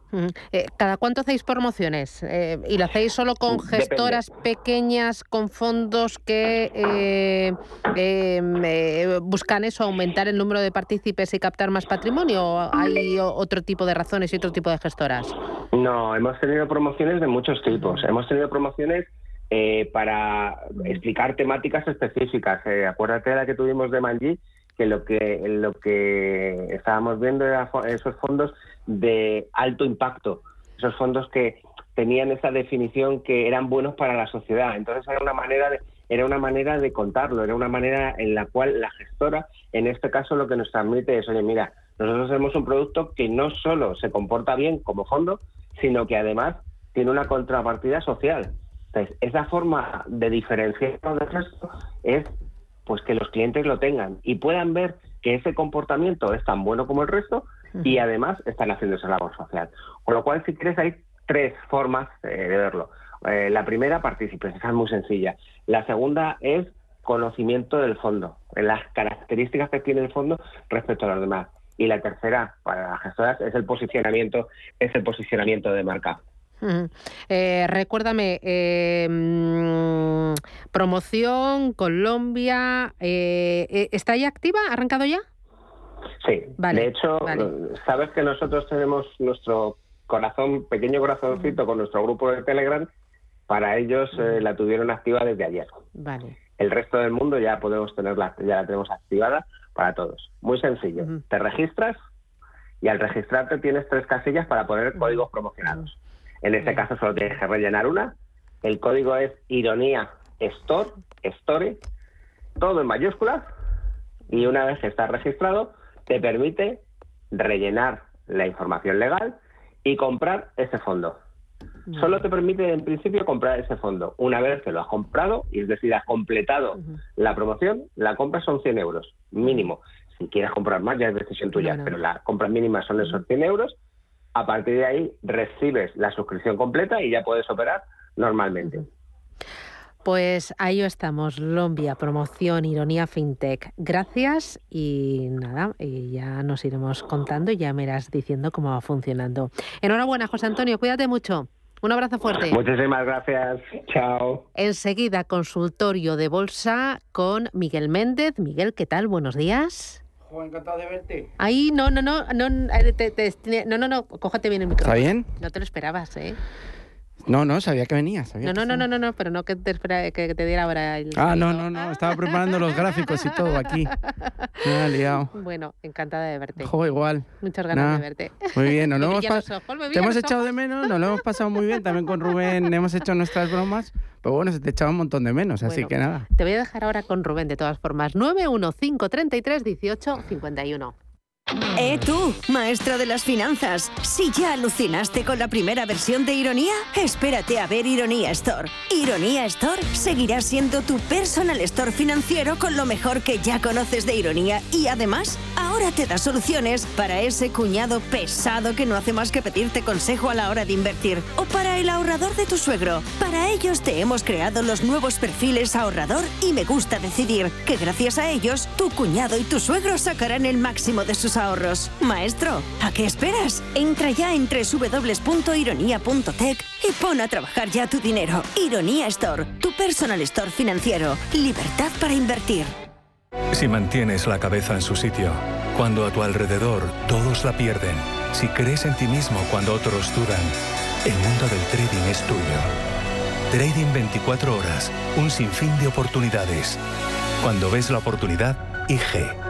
Eh, ¿Cada cuánto hacéis promociones? Eh, ¿Y lo hacéis solo con Depende. gestoras pequeñas, con fondos que eh, eh, eh, buscan eso, aumentar el número de partícipes y captar más patrimonio? ¿O hay otro tipo de razones y otro tipo de gestoras? No, hemos tenido promociones de muchos tipos. Hemos tenido promociones eh, para explicar temáticas específicas. Eh, acuérdate de la que tuvimos de Manji, que lo que lo que estábamos viendo eran esos fondos de alto impacto, esos fondos que tenían esa definición que eran buenos para la sociedad. Entonces era una manera de era una manera de contarlo, era una manera en la cual la gestora, en este caso, lo que nos transmite es, oye, mira, nosotros tenemos un producto que no solo se comporta bien como fondo, sino que además tiene una contrapartida social. Entonces, esa forma de diferenciarnos del resto es pues que los clientes lo tengan y puedan ver que ese comportamiento es tan bueno como el resto y además están haciendo esa labor social. Con lo cual, si quieres, hay tres formas eh, de verlo. Eh, la primera, partícipes, esa es muy sencilla. La segunda es conocimiento del fondo, en las características que tiene el fondo respecto a los demás. Y la tercera, para las gestoras, es el posicionamiento, es el posicionamiento de marca. Eh, recuérdame, em, promoción, Colombia, ¿está ya activa? ¿Ha arrancado ya? Sí, de hecho, sabes que nosotros tenemos nuestro corazón, pequeño corazoncito con nuestro grupo de Telegram, para ellos eh, la tuvieron activa desde ayer. Vale. El resto del mundo ya podemos tenerla, ya la tenemos activada para todos. Muy sencillo. Te registras y al registrarte tienes tres casillas para poner códigos promocionados. En este caso solo tienes que rellenar una. El código es ironía store, story, todo en mayúsculas. Y una vez que estás registrado, te permite rellenar la información legal y comprar ese fondo. Solo te permite en principio comprar ese fondo. Una vez que lo has comprado, y es decir, has completado la promoción, la compra son 100 euros, mínimo. Si quieres comprar más ya es decisión tuya, pero la compra mínima son esos 100 euros. A partir de ahí recibes la suscripción completa y ya puedes operar normalmente. Pues ahí estamos, Lombia, promoción, ironía fintech. Gracias y nada, y ya nos iremos contando y ya me irás diciendo cómo va funcionando. Enhorabuena, José Antonio, cuídate mucho. Un abrazo fuerte. Muchísimas gracias. Chao. Enseguida, consultorio de bolsa con Miguel Méndez. Miguel, ¿qué tal? Buenos días. Encantado de verte. Ahí, no, no, no, no, no, no, no, cójate bien el micrófono. ¿Está bien? No te lo esperabas, ¿eh? No, no, sabía que venía. Sabía no, no, no, no, no, pero no que te, que te diera ahora el. Ah, no, no, no, estaba preparando los gráficos y todo aquí. Me ha liado. Bueno, encantada de verte. Jo, igual. Muchas ganas de verte. Muy bien, nos lo hemos pasado. Te hemos echado de menos, nos lo hemos pasado muy bien. También con Rubén hemos hecho nuestras bromas. Pero bueno, se te echaba un montón de menos, así que nada. Te voy a dejar ahora con Rubén de todas formas. 91533 18 51. ¿Eh tú, maestro de las finanzas? Si ya alucinaste con la primera versión de Ironía, espérate a ver Ironía Store. Ironía Store seguirá siendo tu personal store financiero con lo mejor que ya conoces de Ironía y además ahora te da soluciones para ese cuñado pesado que no hace más que pedirte consejo a la hora de invertir o para el ahorrador de tu suegro. Para ellos te hemos creado los nuevos perfiles ahorrador y me gusta decidir que gracias a ellos tu cuñado y tu suegro sacarán el máximo de sus ahorros. Maestro, ¿a qué esperas? Entra ya en www.ironia.tech y pon a trabajar ya tu dinero. Ironía Store, tu personal store financiero. Libertad para invertir. Si mantienes la cabeza en su sitio, cuando a tu alrededor todos la pierden, si crees en ti mismo cuando otros dudan, el mundo del trading es tuyo. Trading 24 horas, un sinfín de oportunidades. Cuando ves la oportunidad, IG.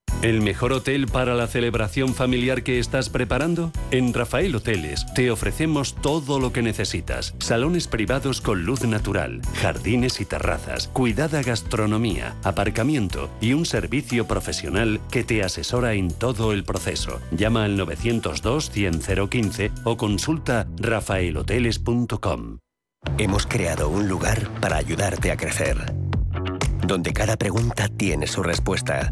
¿El mejor hotel para la celebración familiar que estás preparando? En Rafael Hoteles te ofrecemos todo lo que necesitas. Salones privados con luz natural, jardines y terrazas, cuidada gastronomía, aparcamiento y un servicio profesional que te asesora en todo el proceso. Llama al 902 100 015 o consulta rafaelhoteles.com. Hemos creado un lugar para ayudarte a crecer, donde cada pregunta tiene su respuesta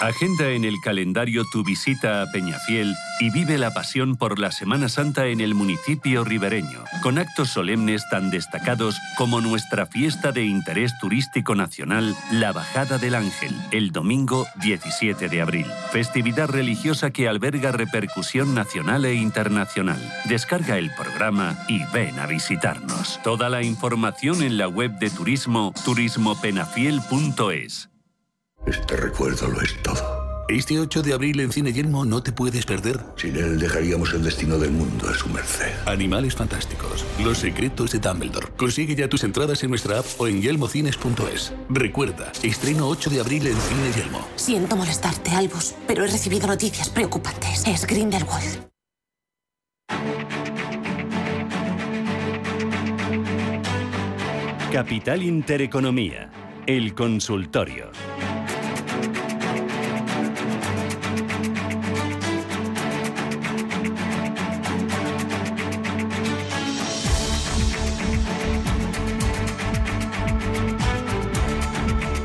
Agenda en el calendario tu visita a Peñafiel y vive la pasión por la Semana Santa en el municipio ribereño, con actos solemnes tan destacados como nuestra fiesta de interés turístico nacional, la Bajada del Ángel, el domingo 17 de abril. Festividad religiosa que alberga repercusión nacional e internacional. Descarga el programa y ven a visitarnos. Toda la información en la web de turismo turismopenafiel.es. Este recuerdo lo es todo. Este 8 de abril en Cine Yelmo no te puedes perder. Sin él dejaríamos el destino del mundo a su merced. Animales fantásticos. Los secretos de Dumbledore. Consigue ya tus entradas en nuestra app o en yelmocines.es. Recuerda, estreno 8 de abril en Cine Yelmo. Siento molestarte, Albus, pero he recibido noticias preocupantes. Es Grindelwald. Capital Intereconomía. El consultorio.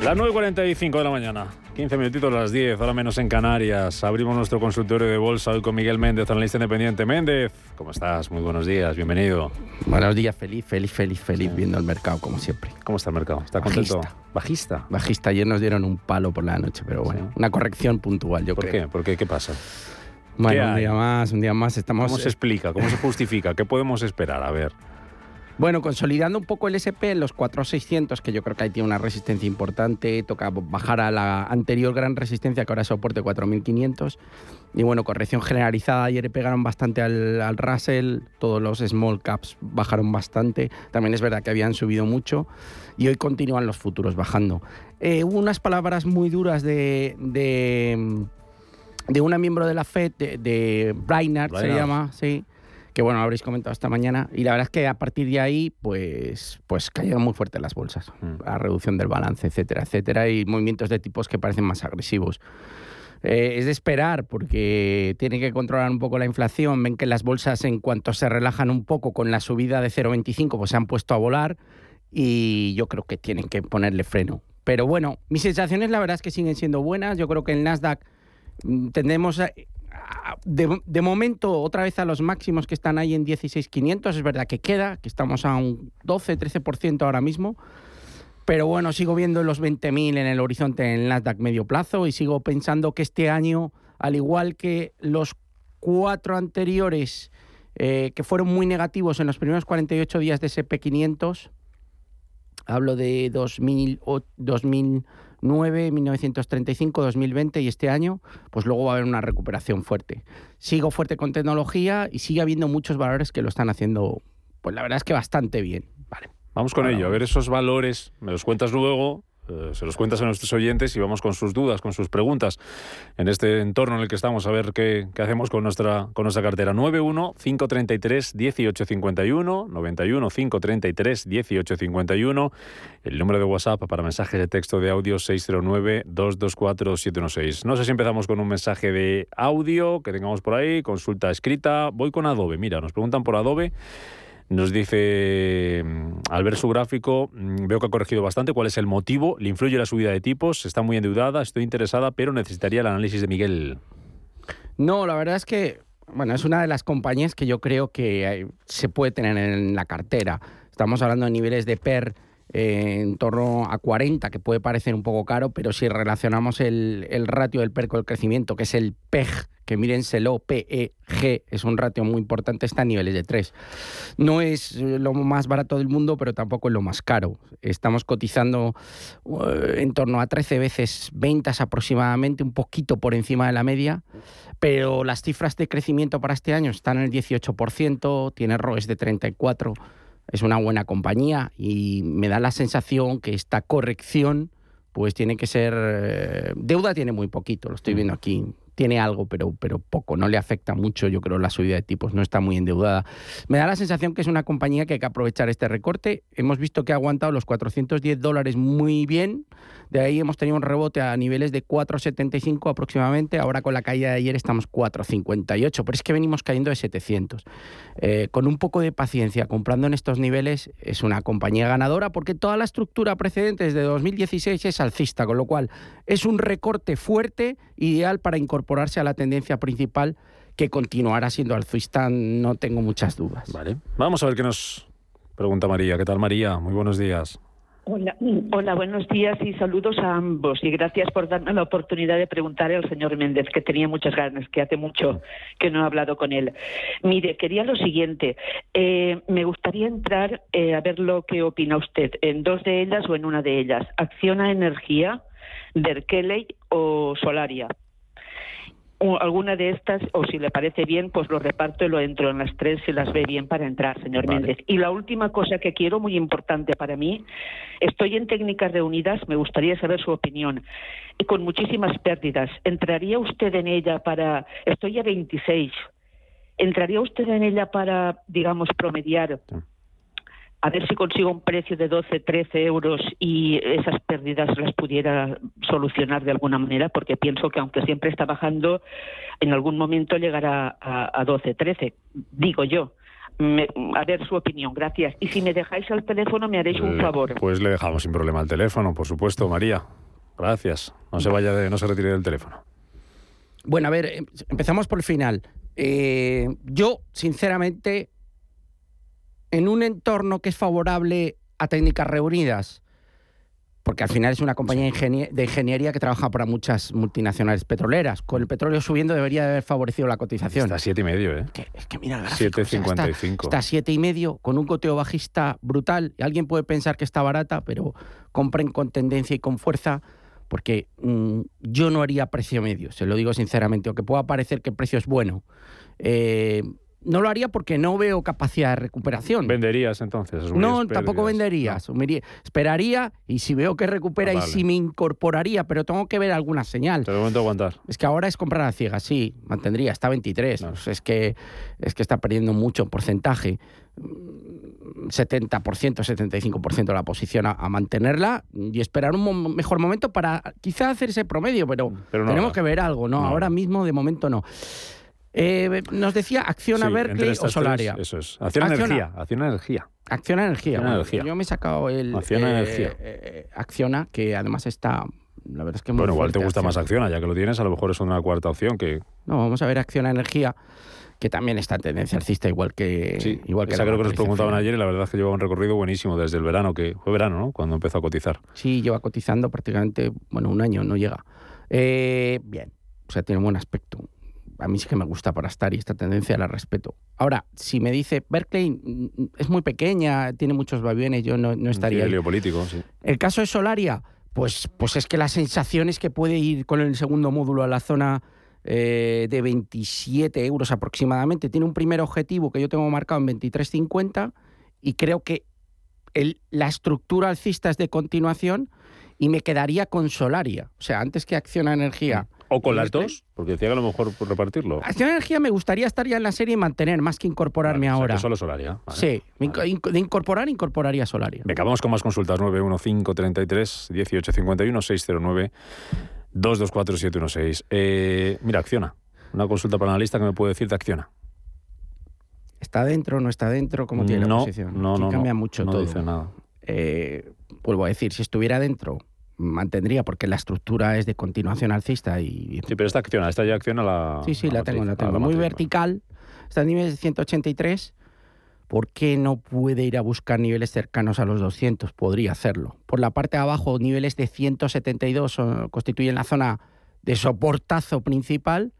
Las 9.45 de la mañana, 15 minutitos a las 10, ahora menos en Canarias. Abrimos nuestro consultorio de bolsa hoy con Miguel Méndez, analista independiente. Méndez, ¿cómo estás? Muy buenos días, bienvenido. Buenos días, feliz, feliz, feliz, feliz viendo el mercado, como siempre. ¿Cómo está el mercado? ¿Está contento? Bajista. Bajista. Ayer nos dieron un palo por la noche, pero bueno, una corrección puntual, yo ¿Por creo. qué? ¿Por qué? ¿Qué pasa? Bueno, ¿Qué un día más, un día más. Estamos, ¿Cómo se explica? ¿Cómo se justifica? ¿Qué podemos esperar? A ver. Bueno, consolidando un poco el SP en los 4600, que yo creo que ahí tiene una resistencia importante, toca bajar a la anterior gran resistencia que ahora soporte 4500. Y bueno, corrección generalizada, ayer pegaron bastante al, al Russell, todos los small caps bajaron bastante, también es verdad que habían subido mucho y hoy continúan los futuros bajando. Eh, hubo unas palabras muy duras de, de, de una miembro de la FED, de, de se llama, sí, que bueno, lo habréis comentado esta mañana, y la verdad es que a partir de ahí, pues, pues cayeron muy fuerte las bolsas, la reducción del balance, etcétera, etcétera, y movimientos de tipos que parecen más agresivos. Eh, es de esperar porque tiene que controlar un poco la inflación. Ven que las bolsas, en cuanto se relajan un poco con la subida de 0,25, pues se han puesto a volar y yo creo que tienen que ponerle freno. Pero bueno, mis sensaciones la verdad es que siguen siendo buenas. Yo creo que el Nasdaq mm, tendemos a- de, de, momento otra vez a los máximos que están ahí en 16.500. Es verdad que queda, que estamos a un 12-13% ahora mismo. Pero bueno, sigo viendo los 20.000 en el horizonte en el Nasdaq medio plazo y sigo pensando que este año, al igual que los cuatro anteriores eh, que fueron muy negativos en los primeros 48 días de SP500, hablo de 2000, 2000 9, 1935, 2020 y este año, pues luego va a haber una recuperación fuerte. Sigo fuerte con tecnología y sigue habiendo muchos valores que lo están haciendo, pues la verdad es que bastante bien. Vale. Vamos con ello, a ver esos valores, me los cuentas luego, se los cuentas a nuestros oyentes y vamos con sus dudas, con sus preguntas en este entorno en el que estamos, a ver qué, qué hacemos con nuestra, con nuestra cartera. 91-533-1851, 91-533-1851, el número de WhatsApp para mensajes de texto de audio 609-224-716. No sé si empezamos con un mensaje de audio que tengamos por ahí, consulta escrita. Voy con Adobe, mira, nos preguntan por Adobe. Nos dice, mm, al ver su gráfico, mm, veo que ha corregido bastante. ¿Cuál es el motivo? ¿Le influye la subida de tipos? ¿Está muy endeudada? Estoy interesada, pero necesitaría el análisis de Miguel. No, la verdad es que, bueno, es una de las compañías que yo creo que eh, se puede tener en la cartera. Estamos hablando de niveles de PER eh, en torno a 40, que puede parecer un poco caro, pero si relacionamos el, el ratio del PER con el crecimiento, que es el PEG, que mírenselo, PEG, es un ratio muy importante, está a niveles de 3. No es eh, lo más barato del mundo, pero tampoco es lo más caro. Estamos cotizando eh, en torno a 13 veces ventas aproximadamente, un poquito por encima de la media, pero las cifras de crecimiento para este año están en el 18%, tiene ROEs de 34%, es una buena compañía y me da la sensación que esta corrección pues tiene que ser... eh, deuda tiene muy poquito, lo estoy viendo aquí, tiene algo, pero, pero poco, no le afecta mucho, yo creo, la subida de tipos, no está muy endeudada. Me da la sensación que es una compañía que hay que aprovechar este recorte. Hemos visto que ha aguantado los 410 dólares muy bien, de ahí hemos tenido un rebote a niveles de 4,75 aproximadamente, ahora con la caída de ayer estamos 4,58, pero es que venimos cayendo de 700. Eh, con un poco de paciencia, comprando en estos niveles, es una compañía ganadora porque toda la estructura precedente desde 2016 es alcista, con lo cual es un recorte fuerte, ideal para incorporarse a la tendencia principal que continuará siendo alcista, no tengo muchas dudas. Vale. Vamos a ver qué nos pregunta María. ¿Qué tal María? Muy buenos días. Hola, hola, buenos días y saludos a ambos y gracias por darme la oportunidad de preguntar al señor Méndez, que tenía muchas ganas, que hace mucho que no he hablado con él. Mire, quería lo siguiente, eh, me gustaría entrar eh, a ver lo que opina usted, en dos de ellas o en una de ellas, Acciona Energía, Berkeley o Solaria alguna de estas, o si le parece bien, pues lo reparto y lo entro en las tres si las ve bien para entrar, señor Méndez. Y la última cosa que quiero, muy importante para mí, estoy en técnicas reunidas, me gustaría saber su opinión, y con muchísimas pérdidas. ¿Entraría usted en ella para, estoy a 26, ¿entraría usted en ella para, digamos, promediar? A ver si consigo un precio de 12, 13 euros y esas pérdidas las pudiera solucionar de alguna manera, porque pienso que aunque siempre está bajando, en algún momento llegará a, a 12, 13, digo yo. a ver su opinión, gracias. Y si me dejáis el teléfono, me haréis un eh, favor. Pues le dejamos sin problema el teléfono, por supuesto, María. Gracias. No se vaya, de, no se retire del teléfono. Bueno, a ver, em, empezamos por el final. Eh, yo, sinceramente, en un entorno que es favorable a técnicas reunidas, porque al final es una compañía de ingeniería que trabaja para muchas multinacionales petroleras. Con el petróleo subiendo debería haber favorecido la cotización. Está a siete y medio, ¿eh? es que mira, 7,55. está, a siete y medio, con un coteo bajista brutal. Y alguien puede pensar que está barata, pero compren con tendencia y con fuerza, porque mm, yo no haría precio medio, se lo digo sinceramente, aunque pueda parecer que el precio es bueno. Eh, no lo haría porque no veo capacidad de recuperación. ¿Venderías entonces? No, tampoco vendería. Esperaría y si veo que recupera ah, y si me incorporaría, pero tengo que ver alguna señal. Te momento aguantar. Es que ahora es comprar a ciegas, sí, mantendría, está 23. Pues es, que, es que está perdiendo mucho porcentaje. 70%, 75% la posición a, mantenerla y esperar un mejor momento para quizá hacer ese promedio, pero, tenemos que ver algo, ¿no? Ahora mismo de momento no. Eh, nos decía Acciona sí, Berkeley o Solaria. eso es. Acciona Energía. Acciona Energía. Acciona Energía. energía. Yo me he sacado el. Acciona eh, Energía. Eh, Acciona, que además está. La verdad es que muy Bueno, igual te gusta más Acciona, ya que lo tienes, a lo mejor es una cuarta opción que. No, vamos a ver Acciona Energía que también está en tendencia alcista igual que sí, igual que esa creo que nos preguntaban ayer y la verdad es que lleva un recorrido buenísimo desde el verano que fue verano no cuando empezó a cotizar sí lleva cotizando prácticamente bueno un año no llega bien o sea tiene un buen aspecto a mí sí que me gusta para estar y esta tendencia la respeto. Ahora, si me dice Berkeley mm, mm, es muy pequeña, tiene muchos vavienes, yo no, no estaría. Sí, político, sí. El caso de Solaria, pues, pues es que la sensación es que puede ir con el segundo módulo a la zona eh, de 27 euros aproximadamente. Tiene un primer objetivo que yo tengo marcado en 23.50 y creo que el, la estructura alcista es de continuación y me quedaría con Solaria. O sea, antes que Acciona Energía. ¿O con las dos? Porque decía que a lo mejor por repartirlo. Acción Energía me gustaría estar ya en la serie y mantener, más que incorporarme ahora. solo Solaria. Sí, de incorporar, incorporaría Solaria. Venga, vamos con más consultas. 91533 1851 609 224 716. Eh, mira, Acciona. Una consulta para analista que me puede decir de Acciona. ¿Está dentro no está dentro? ¿Cómo tiene la posición? No, no, cambia mucho no todo. dice nada. Eh, vuelvo a decir, si estuviera dentro, mantendría porque la estructura es de continuación alcista y... Sí, pero esta acción, esta ya acciona la... Sí, sí, la, tengo, la tengo. Muy vertical, está en niveles de 183. ¿Por qué no puede ir a buscar niveles cercanos a los 200? Podría hacerlo. Por la parte de abajo, niveles de 172 constituyen la zona de soportazo principal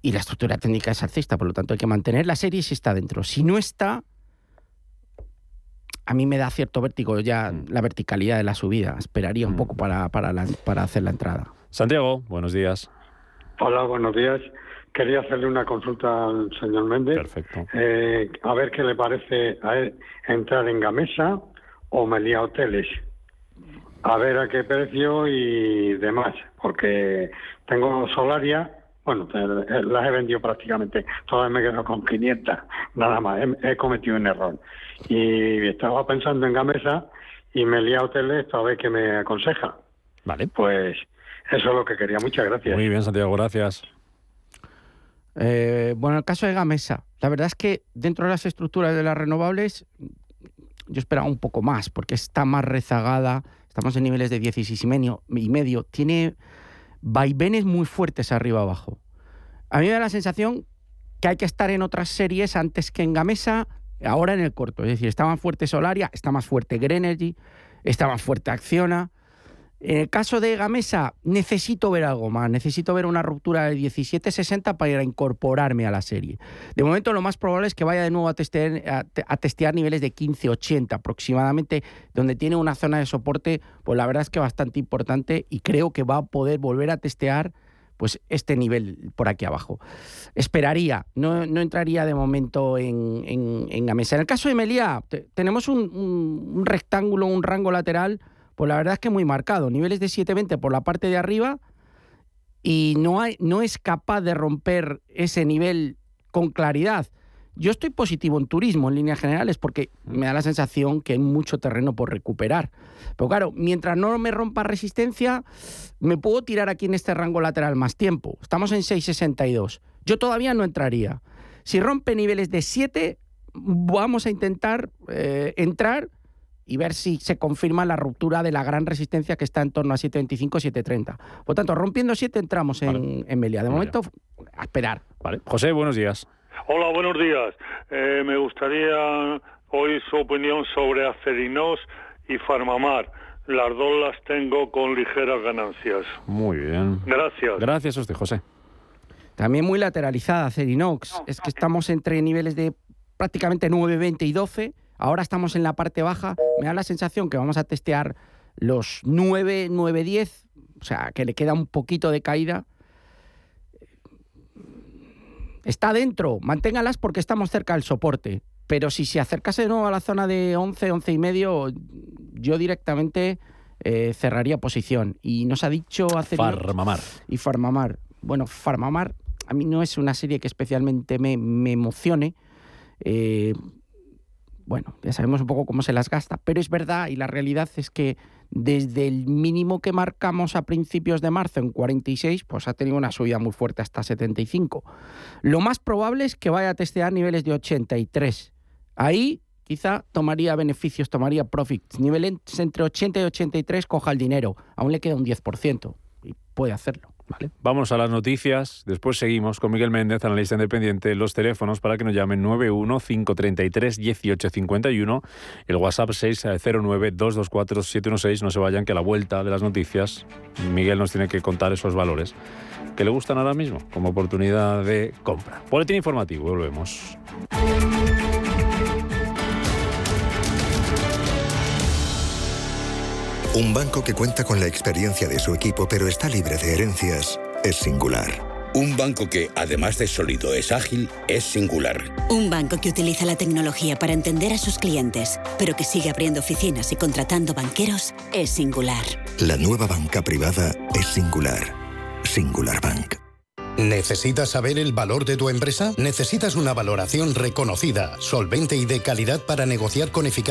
y la estructura técnica es alcista, por lo tanto hay que mantener la serie si está dentro. Si no está, a mí me da cierto vértigo ya mm. la verticalidad de la subida. Esperaría un mm. poco para, para, para hacer la entrada. Santiago, buenos días. Hola, buenos días. Quería hacerle una consulta al señor Méndez. Perfecto. Eh, a ver qué le parece a él entrar en Gamesa o Melía Hoteles. a ver a qué precio y demás, porque tengo Solaria, bueno, eh, las he vendido prácticamente, todas me quedo con 500, nada más, he, cometido un error. Y estaba pensando en Gamesa y me he liado tele a ver qué me aconseja. Vale. Pues eso es lo que quería, muchas gracias. Muy bien, Santiago, gracias. Eh, bueno, el caso de Gamesa, la verdad es que dentro de las estructuras de las renovables yo esperaba un poco más, porque está más rezagada, estamos en niveles de 16 y medio, y medio tiene vaivenes muy fuertes arriba abajo. A mí me da la sensación que hay que estar en otras series antes que en Gamesa, ahora en el corto. Es decir, está más fuerte Solaria, está más fuerte Greenergy, está más fuerte Acciona. En el caso de Gamesa, necesito ver algo más, necesito ver una ruptura de 17.60 para incorporarme a la serie. De momento, lo más probable es que vaya de nuevo a testear, a, testear niveles de 15.80 aproximadamente, donde tiene una zona de soporte, pues la verdad es que bastante importante y creo que va a poder volver a testear pues este nivel por aquí abajo. Esperaría, no, entraría de momento en, en, Gamesa. En el caso de Melia, tenemos un rectángulo, un rango lateral pues la verdad es que muy marcado. Niveles de 720 por la parte de arriba y no, hay, no es capaz de romper ese nivel con claridad. Yo estoy positivo en turismo en líneas generales porque me da la sensación que hay mucho terreno por recuperar. Pero claro, mientras no me rompa resistencia, me puedo tirar aquí en este rango lateral más tiempo. Estamos en 6,62. Yo todavía no entraría. Si rompe niveles de 7, vamos a intentar eh, entrar y ver si se confirma la ruptura de la gran resistencia que está en torno a 725, 730. Por tanto, rompiendo 7 entramos en, Melia. De momento, a esperar. Vale. José, buenos días. Hola, buenos días. Eh, me gustaría oír su opinión sobre Acerinos y Farmamar. Las dos las tengo con ligeras ganancias. Muy bien. Gracias. Gracias a usted, José. También muy lateralizada Acerinox. Es que estamos entre niveles de prácticamente 9, 20 y 12 Ahora estamos en la parte baja. Me da la sensación que vamos a testear los 9, 9, 10. O sea, que le queda un poquito de caída. Está dentro, manténgalas porque estamos cerca del soporte. Pero si se acercase de nuevo a la zona de 11, 11 y medio, yo directamente eh, cerraría posición. Y nos ha dicho hacer. Farmamar. Y Farmamar. Bueno, Farmamar a mí no es una serie que especialmente me, me emocione. Eh, bueno, ya sabemos un poco cómo se las gasta, pero es verdad y la realidad es que desde el mínimo que marcamos a principios de marzo en 46, pues ha tenido una subida muy fuerte hasta 75. Lo más probable es que vaya a testear niveles de 83. Ahí quizá tomaría beneficios, tomaría profits. Niveles entre 80 y 83, coja el dinero. Aún le queda un 10% y puede hacerlo. Vamos a las noticias. Después seguimos con Miguel Méndez, analista independiente. Los teléfonos para que nos llamen 91-533-1851. El WhatsApp 609-224-716. No se vayan, que a la vuelta de las noticias Miguel nos tiene que contar esos valores que le gustan ahora mismo como oportunidad de compra. Boletín informativo, volvemos. Un banco que cuenta con la experiencia de su equipo pero está libre de herencias es singular. Un banco que, además de sólido, es ágil, es singular. Un banco que utiliza la tecnología para entender a sus clientes, pero que sigue abriendo oficinas y contratando banqueros, es singular. La nueva banca privada es singular. Singular Bank. ¿Necesitas saber el valor de tu empresa? ¿Necesitas una valoración reconocida, solvente y de calidad para negociar con eficacia?